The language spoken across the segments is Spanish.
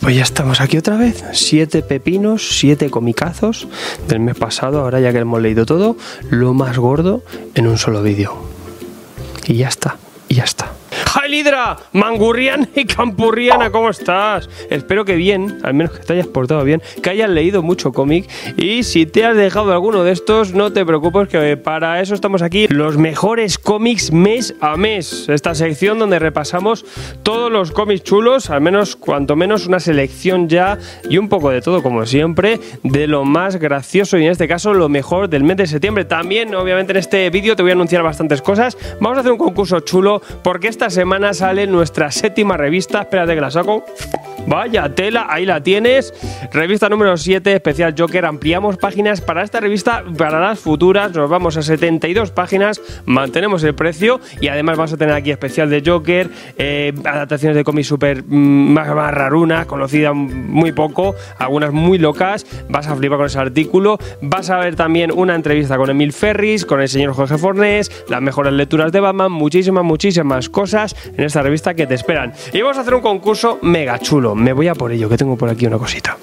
Pues ya estamos aquí otra vez. Siete pepinos, siete comicazos del mes pasado, ahora ya que hemos leído todo, lo más gordo en un solo vídeo. Y ya está, y ya está. Lidra, Mangurriana y Campurriana, ¿cómo estás? Espero que bien, al menos que te hayas portado bien, que hayas leído mucho cómic y si te has dejado alguno de estos, no te preocupes que para eso estamos aquí, los mejores cómics mes a mes, esta sección donde repasamos todos los cómics chulos, al menos cuanto menos una selección ya y un poco de todo como siempre, de lo más gracioso y en este caso lo mejor del mes de septiembre. También, obviamente en este vídeo te voy a anunciar bastantes cosas, vamos a hacer un concurso chulo porque esta semana sale nuestra séptima revista. Espérate que la saco. Vaya tela, ahí la tienes. Revista número 7, especial Joker. Ampliamos páginas para esta revista, para las futuras. Nos vamos a 72 páginas, mantenemos el precio y además vamos a tener aquí especial de Joker, eh, adaptaciones de cómics super mm, más, más rarunas, conocidas muy poco, algunas muy locas. Vas a flipar con ese artículo. Vas a ver también una entrevista con Emil Ferris, con el señor Jorge Fornés, las mejores lecturas de Batman, muchísimas, muchísimas cosas en esta revista que te esperan. Y vamos a hacer un concurso mega chulo. Me voy a por ello, que tengo por aquí una cosita.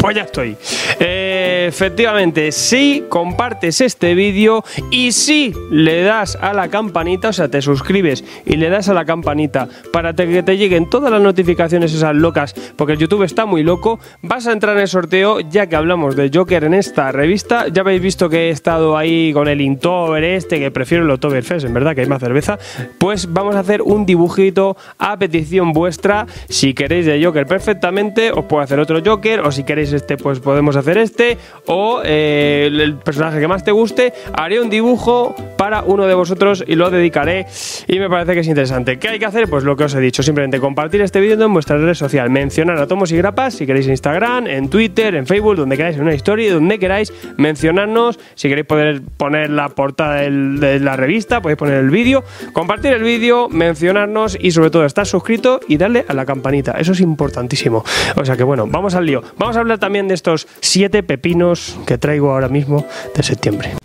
Pues ya estoy. Eh, efectivamente, si compartes este vídeo y si le das a la campanita, o sea, te suscribes y le das a la campanita para que te lleguen todas las notificaciones esas locas, porque el YouTube está muy loco, vas a entrar en el sorteo ya que hablamos de Joker en esta revista. Ya habéis visto que he estado ahí con el Intover este, que prefiero el Oktoberfest, en verdad que hay más cerveza. Pues vamos a hacer un dibujito a petición vuestra. Si queréis de Joker perfectamente, os puedo hacer otro Joker, o si queréis este, pues podemos hacer este. O eh, el personaje que más te guste, haré un dibujo para uno de vosotros y lo dedicaré. Y me parece que es interesante. ¿Qué hay que hacer? Pues lo que os he dicho, simplemente compartir este vídeo en vuestra red social, mencionar a Tomos y Grapas si queréis en Instagram, en Twitter, en Facebook, donde queráis, en una historia, donde queráis, mencionarnos. Si queréis poder poner la portada de la revista, podéis poner el vídeo, compartir el vídeo, mencionarnos y sobre todo estar suscrito y darle a la campanita. Eso es importantísimo. O sea que bueno, vamos al lío. Vamos a hablar también de estos siete pepinos que traigo ahora mismo de septiembre.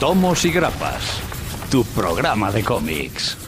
Tomos y grapas, tu programa de cómics.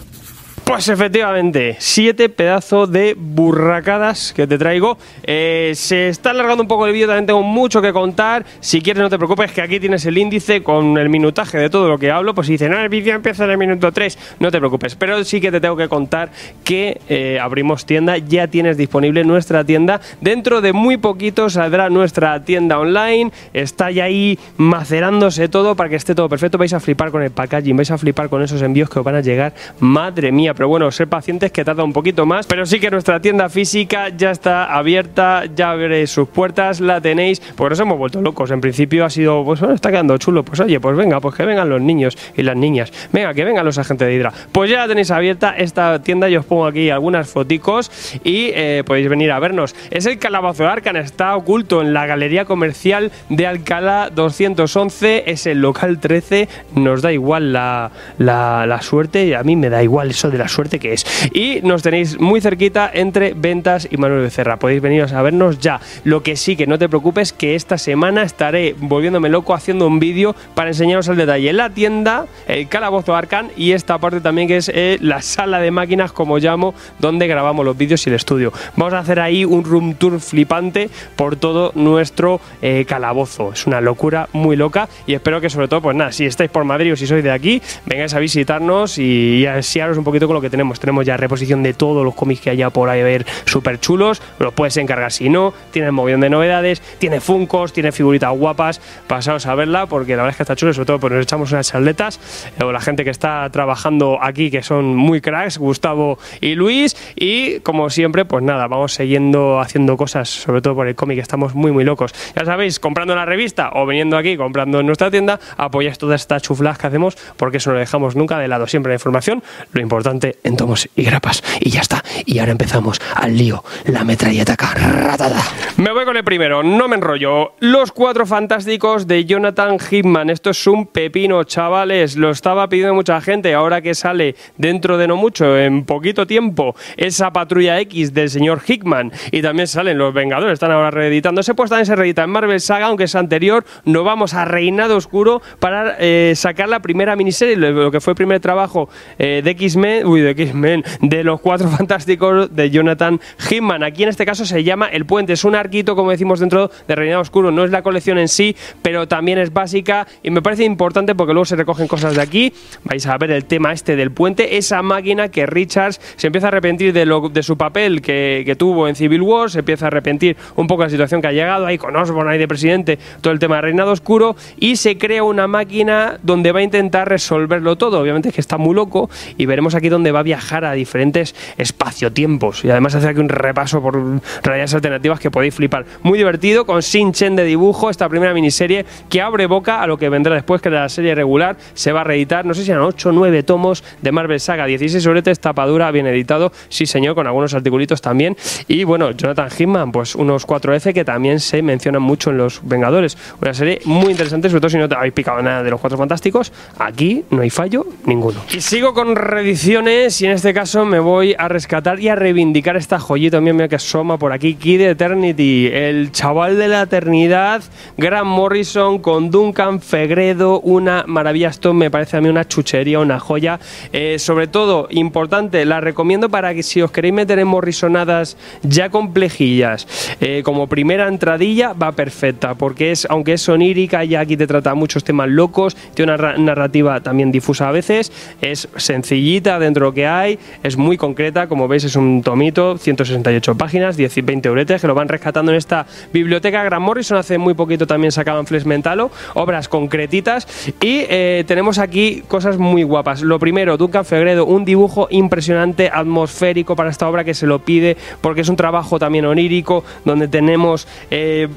Pues efectivamente, siete pedazos de burracadas que te traigo. Eh, se está alargando un poco el vídeo, también tengo mucho que contar. Si quieres, no te preocupes, que aquí tienes el índice con el minutaje de todo lo que hablo. Pues si dicen, no, el vídeo empieza en el minuto 3, no te preocupes. Pero sí que te tengo que contar que eh, abrimos tienda, ya tienes disponible nuestra tienda. Dentro de muy poquito saldrá nuestra tienda online. Está ya ahí macerándose todo para que esté todo perfecto. Vais a flipar con el packaging, vais a flipar con esos envíos que os van a llegar. Madre mía pero bueno, ser pacientes que tarda un poquito más. Pero sí que nuestra tienda física ya está abierta, ya veréis sus puertas, la tenéis, porque nos hemos vuelto locos. En principio ha sido, pues bueno, está quedando chulo. Pues oye, pues venga, pues que vengan los niños y las niñas. Venga, que vengan los agentes de Hidra. Pues ya la tenéis abierta esta tienda, yo os pongo aquí algunas foticos y eh, podéis venir a vernos. Es el Calabazo de Arcan, está oculto en la galería comercial de Alcalá 211, es el local 13, nos da igual la, la, la suerte, a mí me da igual eso de la suerte que es. Y nos tenéis muy cerquita entre Ventas y Manuel Becerra. Podéis veniros a vernos ya. Lo que sí que no te preocupes que esta semana estaré volviéndome loco haciendo un vídeo para enseñaros al detalle la tienda, el calabozo Arcan y esta parte también que es eh, la sala de máquinas como llamo, donde grabamos los vídeos y el estudio. Vamos a hacer ahí un room tour flipante por todo nuestro eh, calabozo. Es una locura muy loca y espero que sobre todo, pues nada, si estáis por Madrid o si sois de aquí, vengáis a visitarnos y, y a un poquito con lo que tenemos. Tenemos ya reposición de todos los cómics que haya por ahí ver súper chulos. Los puedes encargar si no. Tiene movimiento de novedades, tiene funcos, tiene figuritas guapas. Pasaos a verla porque la verdad es que está chulo, sobre todo pues nos echamos unas charletas. Eh, o la gente que está trabajando aquí, que son muy cracks, Gustavo y Luis. Y como siempre, pues nada, vamos siguiendo haciendo cosas, sobre todo por el cómic, estamos muy, muy locos. Ya sabéis, comprando la revista o viniendo aquí, comprando en nuestra tienda, apoyáis toda esta chuflas que hacemos porque eso no lo dejamos nunca de lado. Siempre la información, lo importante en tomos y grapas. Y ya está. Y ahora empezamos al lío. La metralleta carratada. Me voy con el primero, no me enrollo. Los cuatro fantásticos de Jonathan Hickman. Esto es un pepino, chavales. Lo estaba pidiendo mucha gente. Ahora que sale dentro de no mucho, en poquito tiempo, esa patrulla X del señor Hickman. Y también salen los Vengadores. Están ahora reeditándose. Pues también se reedita en Marvel Saga, aunque es anterior. No vamos a Reinado Oscuro para eh, sacar la primera miniserie, lo que fue el primer trabajo eh, de X-Men, uy, de X-Men, de los cuatro fantásticos de Jonathan Hickman. Aquí en este caso se llama El Puente. Es un arquito, como decimos, dentro de Reinado Oscuro. No es la colección en sí, pero también es básica y me parece importante porque luego se recogen cosas de aquí. Vais a ver el tema este del puente, esa máquina que Richards se empieza a arrepentir de, lo, de su papel que, que tuvo en Civil War, se empieza a arrepentir un poco de la situación que ha llegado ahí con Osborn ahí de presidente, todo el tema de Reinado Oscuro y se crea una máquina donde va a intentar resolverlo todo. Obviamente es que está muy loco y veremos aquí donde va a viajar a diferentes espacio-tiempos. Y además hace aquí un repaso por realidades alternativas que podéis flipar. Muy divertido, con Sin Chen de dibujo, esta primera miniserie que abre boca a lo que vendrá después, que la serie regular se va a reeditar. No sé si eran 8 o 9 tomos de Marvel Saga, 16 sobretes, tapadura, bien editado, sí señor, con algunos articulitos también. Y bueno, Jonathan Hickman, pues unos 4F que también se mencionan mucho en Los Vengadores. Una serie muy interesante, sobre todo si no te habéis picado nada de los Cuatro Fantásticos. Aquí no hay fallo ninguno. Y sigo con reediciones y en este caso me voy a rescatar y a reivindicar esta joyita mía, que asoma por aquí, Kid Eternity, el chaval de la eternidad, Grant Morrison con Duncan Fegredo, una maravilla, esto me parece a mí una chuchería, una joya. Eh, sobre todo, importante, la recomiendo para que si os queréis meter en Morrisonadas ya complejillas, eh, como primera entradilla va perfecta, porque es, aunque es onírica, ya aquí te trata muchos temas locos, tiene una narrativa también difusa a veces, es sencillita dentro de lo que hay, es muy concreta, como veis es un tomito, 168 páginas, 10 20 euretes, que lo van rescatando en esta biblioteca. Grant Morrison hace muy poquito también sacaban Flesh Mentalo, obras concretitas, y eh, tenemos aquí cosas muy guapas. Lo primero, Duncan Fegredo, un dibujo impresionante, atmosférico para esta obra que se lo pide, porque es un trabajo también onírico, donde tenemos eh,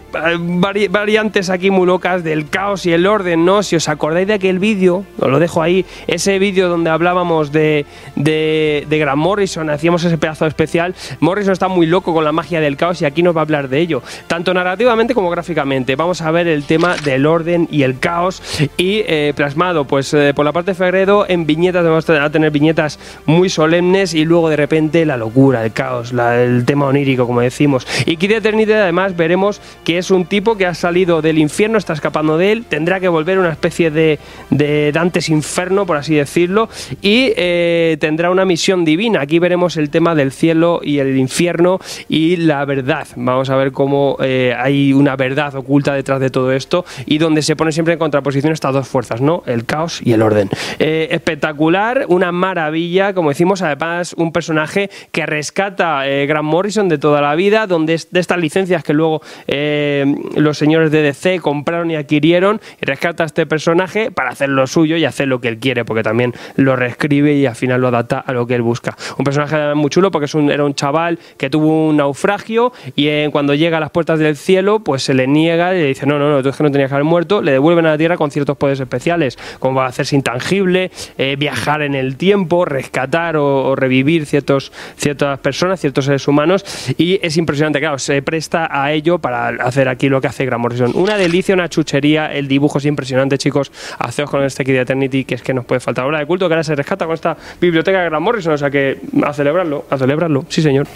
variantes aquí muy locas del caos y el orden, ¿no? Si os acordáis de aquel vídeo, os lo dejo ahí, ese vídeo donde hablábamos de, de, de Grant Morrison, hacíamos ese pedazo especial, Morrison está muy loco con la magia del caos y aquí nos va a hablar de ello, tanto narrativamente como gráficamente. Vamos a ver el tema del orden y el caos. Y eh, plasmado, pues eh, por la parte de Fegredo, en viñetas. Vamos a tener viñetas muy solemnes y luego de repente la locura, el caos, el tema onírico, como decimos. Y Kid Eternity además veremos que es un tipo que ha salido del infierno, está escapando de él, tendrá que volver una especie de, de Dantes Inferno, por así decirlo, y eh, tendrá una misión divina. Aquí veremos el tema del cielo y el infierno y la verdad. Vamos a ver cómo eh, hay una verdad oculta detrás de todo esto y donde se pone siempre en contraposición estas dos fuerzas, ¿no? El caos y el orden. Eh, espectacular, una maravilla, como decimos, además un personaje que rescata Grant Morrison de toda la vida, donde de estas licencias que luego los señores de DC compraron y adquirieron, y rescata a este personaje para hacer lo suyo y hacer lo que él quiere, porque también lo reescribe y al final lo a lo que él busca. Un personaje muy chulo porque es un, era un chaval que tuvo un naufragio y eh, cuando llega a las puertas del cielo, pues se le niega y le dice, no, no, no, tú es que no tenías que haber muerto, le devuelven a la Tierra con ciertos poderes especiales, como hacerse intangible, eh, viajar en el tiempo, rescatar o, revivir ciertos, ciertas personas, ciertos seres humanos, y es impresionante, claro, se presta a ello para hacer aquí lo que hace Grant Morrison. Una delicia, una chuchería, el dibujo es impresionante, chicos, haceos con este Kid Eternity, que es que nos puede faltar. Obra de culto que ahora se rescata con esta biblioteca de Grant Morrison, o sea que a celebrarlo, a celebrarlo, sí señor.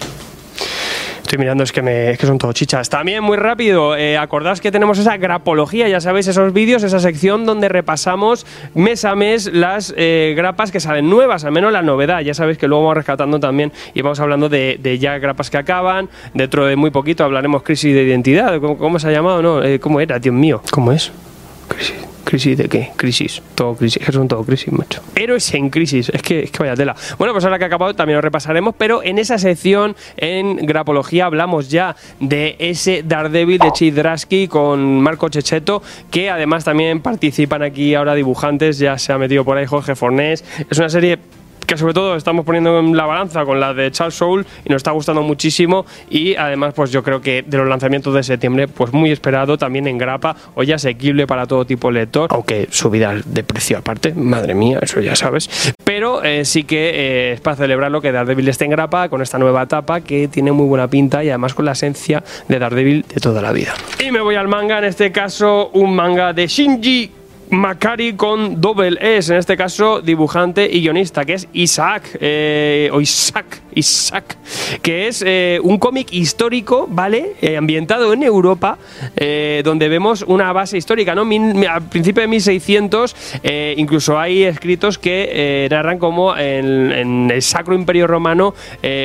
Estoy mirando, es que, me, es que son todo chichas. También muy rápido, eh, acordás que tenemos esa grapología, ya sabéis, esos vídeos, esa sección donde repasamos mes a mes las eh, grapas que salen nuevas, al menos la novedad. Ya sabéis que luego vamos rescatando también y vamos hablando de, de ya grapas que acaban. Dentro de muy poquito hablaremos crisis de identidad. ¿Cómo, cómo se ha llamado? No, eh, ¿Cómo era? Dios mío, ¿cómo es? Crisis. ¿Crisis de qué? Crisis. Todo crisis. Que son todo crisis, macho. Héroes en crisis. Es que, es que vaya tela. Bueno, pues ahora que ha acabado también lo repasaremos, pero en esa sección, en Grapología, hablamos ya de ese Daredevil de Chid Drasky con Marco Checheto, que además también participan aquí ahora dibujantes. Ya se ha metido por ahí Jorge Fornés. Es una serie que sobre todo estamos poniendo en la balanza con la de Charles Soul y nos está gustando muchísimo y además pues yo creo que de los lanzamientos de septiembre pues muy esperado también en grapa o ya asequible para todo tipo de lector, aunque subida de precio aparte, madre mía, eso ya sabes, pero eh, sí que eh, es para celebrarlo que Daredevil esté en grapa con esta nueva etapa que tiene muy buena pinta y además con la esencia de Daredevil de toda la vida. Y me voy al manga, en este caso un manga de Shinji Macari con doble S, en este caso dibujante y guionista, que es Isaac, eh, o Isaac, Isaac, que es eh, un cómic histórico, ¿vale? Eh, ambientado en Europa, donde vemos una base histórica, ¿no? al principio de 1600, incluso hay escritos que narran como en, el Sacro Imperio Romano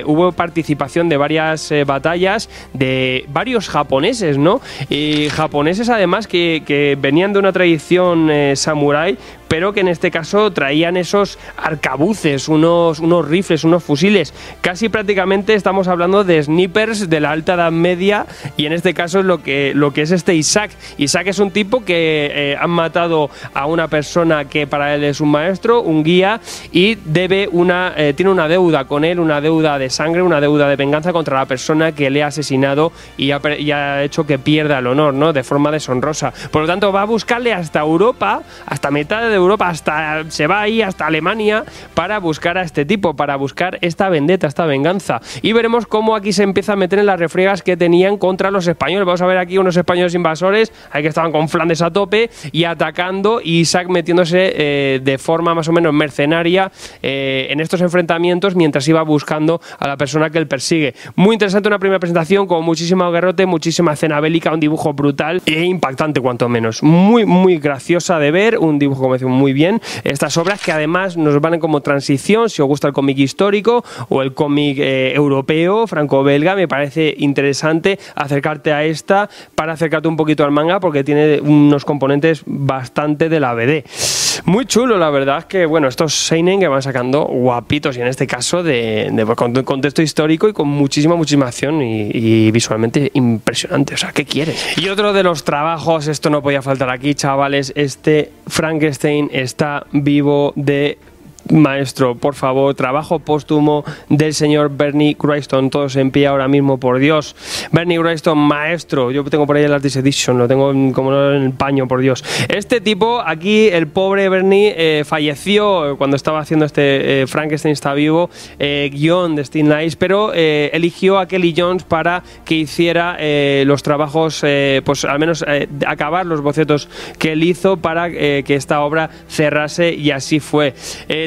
hubo participación de varias batallas de varios japoneses, ¿no? Y japoneses además que, venían de una tradición samurai pero que en este caso traían esos arcabuces, unos, unos rifles, unos fusiles. Casi prácticamente estamos hablando de snipers de la alta edad media y en este caso es lo que, lo que es este Isaac. Isaac es un tipo que eh, han matado a una persona que para él es un maestro, un guía y debe una, eh, tiene una deuda con él, una deuda de sangre, una deuda de venganza contra la persona que le ha asesinado y ha, y ha hecho que pierda el honor, ¿no? De forma deshonrosa. Por lo tanto, va a buscarle hasta Europa, hasta mitad de Europa, hasta se va ahí hasta Alemania para buscar a este tipo, para buscar esta vendetta, esta venganza. Y veremos cómo aquí se empieza a meter en las refriegas que tenían contra los españoles. Vamos a ver aquí unos españoles invasores, ahí que estaban con Flandes a tope y atacando y Isaac metiéndose eh, de forma más o menos mercenaria eh, en estos enfrentamientos mientras iba buscando a la persona que él persigue. Muy interesante una primera presentación con muchísimo guerrote, muchísima escena bélica, un dibujo brutal e impactante cuanto menos. Muy, muy graciosa de ver, un dibujo como decía muy bien. Estas obras que además nos van como transición, si os gusta el cómic histórico o el cómic eh, europeo, franco-belga, me parece interesante acercarte a esta para acercarte un poquito al manga porque tiene unos componentes bastante de la BD. Muy chulo, la verdad que, bueno, estos Seinen que van sacando guapitos y en este caso de, contexto histórico y con muchísima, muchísima acción y, visualmente impresionante. O sea, ¿qué quieres? Y otro de los trabajos, esto no podía faltar aquí, chavales, este Frankenstein está vivo de maestro, por favor, trabajo póstumo del señor Bernie Crayston, todos en pie ahora mismo, por Dios. Bernie Crayston, maestro, yo tengo por ahí el Artist Edition, lo tengo como en el paño, por Dios. Este tipo, aquí, el pobre Bernie, eh, falleció cuando estaba haciendo este eh, Frankenstein está vivo, eh, guion de Steve Nice, pero eligió a Kelly Jones para que hiciera los trabajos, pues al menos acabar los bocetos que él hizo para que esta obra cerrase y así fue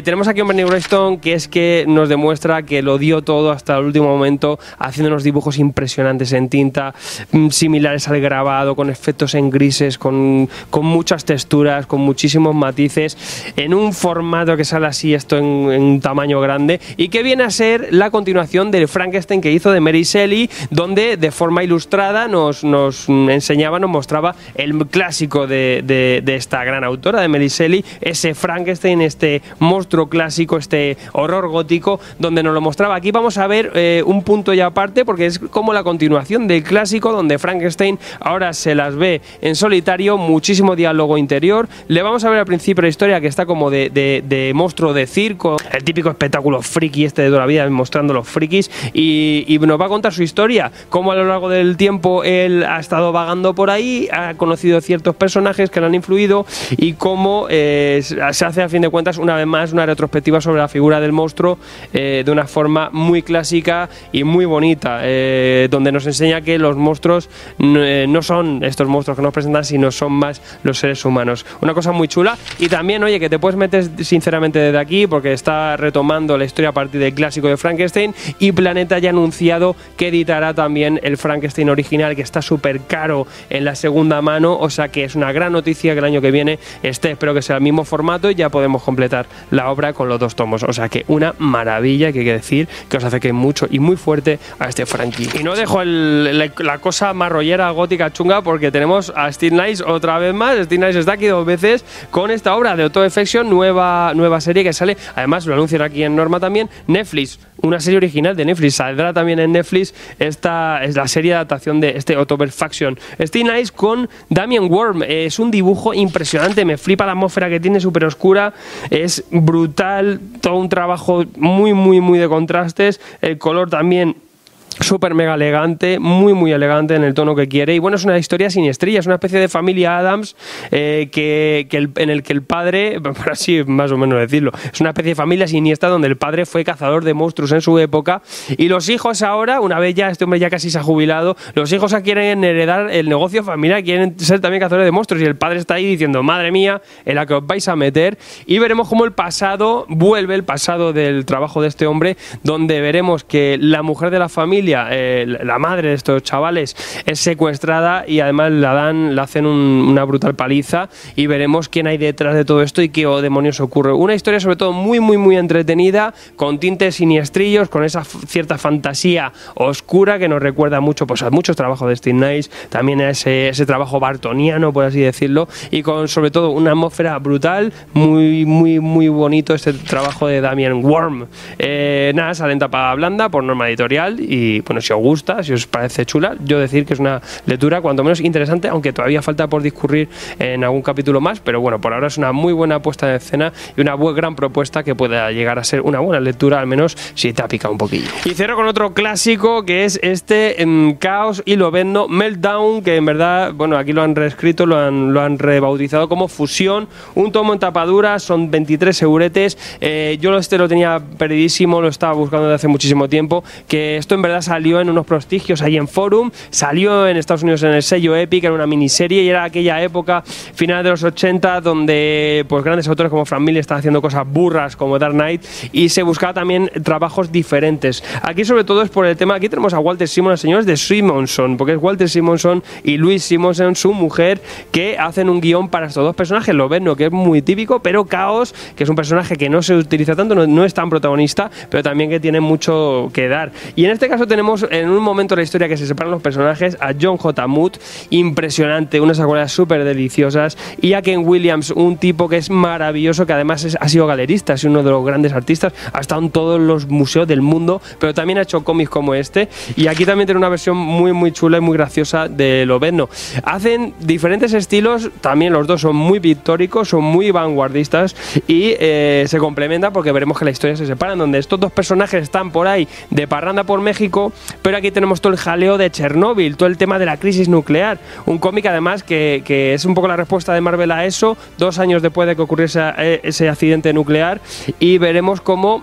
tenemos aquí a Bernie Wreston que es que nos demuestra que lo dio todo hasta el último momento, haciendo unos dibujos impresionantes en tinta, mm, similares al grabado, con efectos en grises, con, con muchas texturas, con muchísimos matices, en un formato que sale así, esto en, tamaño grande, y que viene a ser la continuación del Frankenstein que hizo de Mary Shelley, donde de forma ilustrada nos, nos enseñaba, nos mostraba el clásico de, de, de esta gran autora, de Mary Shelley, ese Frankenstein, este monstruo clásico, este horror gótico, donde nos lo mostraba. Aquí vamos a ver eh, un punto ya aparte, porque es como la continuación del clásico, donde Frankenstein ahora se las ve en solitario, muchísimo diálogo interior. Le vamos a ver al principio la historia que está como de, de, monstruo de circo, el típico espectáculo friki este de toda la vida, mostrando los frikis, y, nos va a contar su historia, cómo a lo largo del tiempo él ha estado vagando por ahí, ha conocido ciertos personajes que le han influido y cómo eh, se hace a fin de cuentas una vez más una retrospectiva sobre la figura del monstruo eh, de una forma muy clásica y muy bonita, eh, donde nos enseña que los monstruos eh, no son estos monstruos que nos presentan, sino son más los seres humanos. Una cosa muy chula. Y también, oye, que te puedes meter sinceramente desde aquí porque está retomando la historia a partir del clásico de Frankenstein y Planeta ya ha anunciado que editará también el Frankenstein original que está súper caro en la segunda mano, o sea que es una gran noticia que el año que viene esté, espero que sea el mismo formato y ya podemos completar la obra con los dos tomos. O sea que una maravilla que hay que decir que os hace que mucho y muy fuerte a este Frankie. Y no dejo la, cosa marrollera gótica chunga porque tenemos a Steve Nice otra vez más. Steve Nice está aquí dos veces con esta obra de Auto Effection, nueva, nueva serie que sale. Además, lo anuncian aquí en Norma también. Netflix una serie original de Netflix. Saldrá también en Netflix esta es la serie de adaptación de este October Faction. Stay Nice con Damien Worm. Es un dibujo impresionante, me flipa la atmósfera que tiene, súper oscura. Es brutal, todo un trabajo muy, muy, muy de contrastes. El color también súper mega elegante, muy muy elegante en el tono que quiere. Y bueno, es una historia sin estrellas, es una especie de familia Adams eh, que, en el que el padre, por así más o menos decirlo, es una especie de familia siniestra donde el padre fue cazador de monstruos en su época. Y los hijos ahora, una vez ya este hombre ya casi se ha jubilado, los hijos quieren heredar el negocio familiar, quieren ser también cazadores de monstruos. Y el padre está ahí diciendo, madre mía, en la que os vais a meter y veremos cómo el pasado vuelve, el pasado del trabajo de este hombre, donde veremos que la mujer de la familia eh, la madre de estos chavales, es secuestrada y además la dan, le hacen una brutal paliza y veremos quién hay detrás de todo esto y qué demonios ocurre. Una historia sobre todo muy, muy, muy entretenida, con tintes siniestrillos, con esa cierta fantasía oscura que nos recuerda mucho pues, a muchos trabajos de Steve Nice, también a ese, ese trabajo bartoniano, por así decirlo, y con sobre todo una atmósfera brutal, muy, muy, muy bonito este trabajo de Damien Worm. Eh, nada, sale en tapa blanda por norma editorial y bueno, si os gusta, si os parece chula, yo decir que es una lectura cuanto menos interesante, aunque todavía falta por discurrir en algún capítulo más, pero bueno, por ahora es una muy buena puesta de escena y una buena, gran propuesta que pueda llegar a ser una buena lectura, al menos si te ha picado un poquillo. Y cierro con otro clásico que es este en Caos y lo vendo Meltdown, que en verdad, bueno, aquí lo han reescrito, lo han, lo han rebautizado como Fusión, un tomo en tapadura, son 23 seguretes, eh, yo este lo tenía perdidísimo, lo estaba buscando desde hace muchísimo tiempo, que esto en verdad salió en unos prestigios ahí en Forum, salió en Estados Unidos en el sello Epic, era una miniserie y era aquella época, final de los 80, donde pues grandes autores como Frank Miller estaban haciendo cosas burras como Dark Knight y se buscaba también trabajos diferentes. Aquí sobre todo es por el tema, aquí tenemos a Walter Simonson, señores de Simonson, porque es Walter Simonson y Luis Simonson, su mujer, que hacen un guion para estos dos personajes, lo ven, que es muy típico, pero Caos, que es un personaje que no se utiliza tanto, no, no es tan protagonista, pero también que tiene mucho que dar. Y en este caso tenemos en un momento de la historia que se separan los personajes a John J. Mood, impresionante, unas acuarelas súper deliciosas, y a Ken Williams, un tipo que es maravilloso, que además ha sido galerista, es uno de los grandes artistas, ha estado en todos los museos del mundo, pero también ha hecho cómics como este, y aquí también tiene una versión muy, muy chula y muy graciosa de Loveno. Hacen diferentes estilos, también los dos son muy pictóricos, son muy vanguardistas, y eh, se complementan porque veremos que la historia se separan, donde estos dos personajes están por ahí de parranda por México, pero aquí tenemos todo el jaleo de Chernóbil, todo el tema de la crisis nuclear. Un cómic además que, es un poco la respuesta de Marvel a eso, dos años después de que ocurriese eh, ese accidente nuclear, y veremos cómo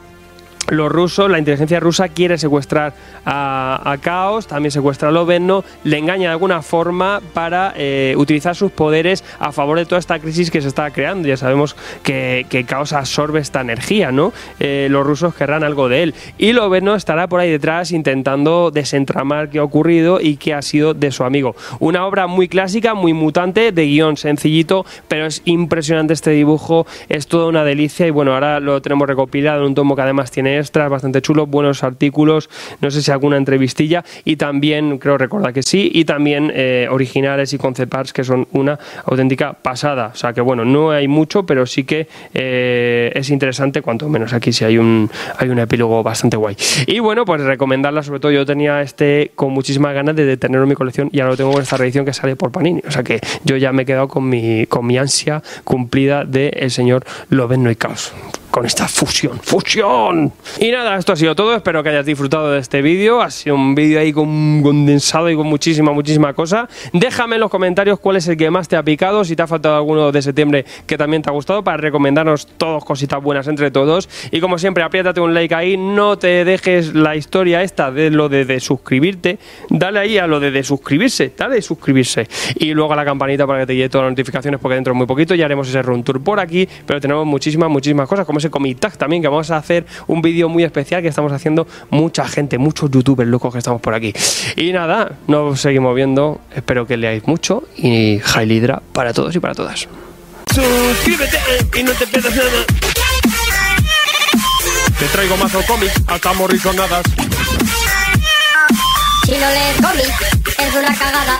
los rusos, la inteligencia rusa quiere secuestrar a, a Caos, también secuestra a Loveno, le engaña de alguna forma para eh, utilizar sus poderes a favor de toda esta crisis que se está creando. Ya sabemos que, que Caos absorbe esta energía, ¿no? Eh, los rusos querrán algo de él. Y Loveno estará por ahí detrás intentando desentramar qué ha ocurrido y qué ha sido de su amigo. Una obra muy clásica, muy mutante, de guion sencillito, pero es impresionante este dibujo, es toda una delicia y bueno, ahora lo tenemos recopilado en un tomo que además tiene extras bastante chulos, buenos artículos, no sé si alguna entrevistilla y también, creo recordar que sí, y también eh, originales y concept arts que son una auténtica pasada. O sea que bueno, no hay mucho, pero sí que eh, es interesante, cuanto menos aquí si hay un, hay un epílogo bastante guay. Y bueno, pues recomendarla, sobre todo yo tenía este con muchísimas ganas de tenerlo en mi colección y ahora lo tengo con esta reedición que sale por Panini. O sea que yo ya me he quedado con mi, con mi ansia cumplida de el señor Loveno y Caos con esta fusión, fusión. Y nada, esto ha sido todo, espero que hayas disfrutado de este vídeo, ha sido un vídeo ahí con condensado y con muchísima, muchísima cosa. Déjame en los comentarios cuál es el que más te ha picado, si te ha faltado alguno de septiembre que también te ha gustado, para recomendarnos todos cositas buenas entre todos. Y como siempre, apriétate un like ahí, no te dejes la historia esta de lo de, suscribirte, dale ahí a lo de, suscribirse, dale suscribirse. Y luego a la campanita para que te llegue todas las notificaciones, porque dentro de muy poquito ya haremos ese run tour por aquí, pero tenemos muchísimas, muchísimas cosas, como ese Comic Tag también, que vamos a hacer un vídeo muy especial que estamos haciendo mucha gente, muchos youtubers locos que estamos por aquí. Y nada, nos seguimos viendo, espero que leáis mucho y Hydra para todos y para todas. Suscríbete y no te pierdas nada. Te traigo más cómics, hasta morrisonadas. Si no lees cómics, es una cagada.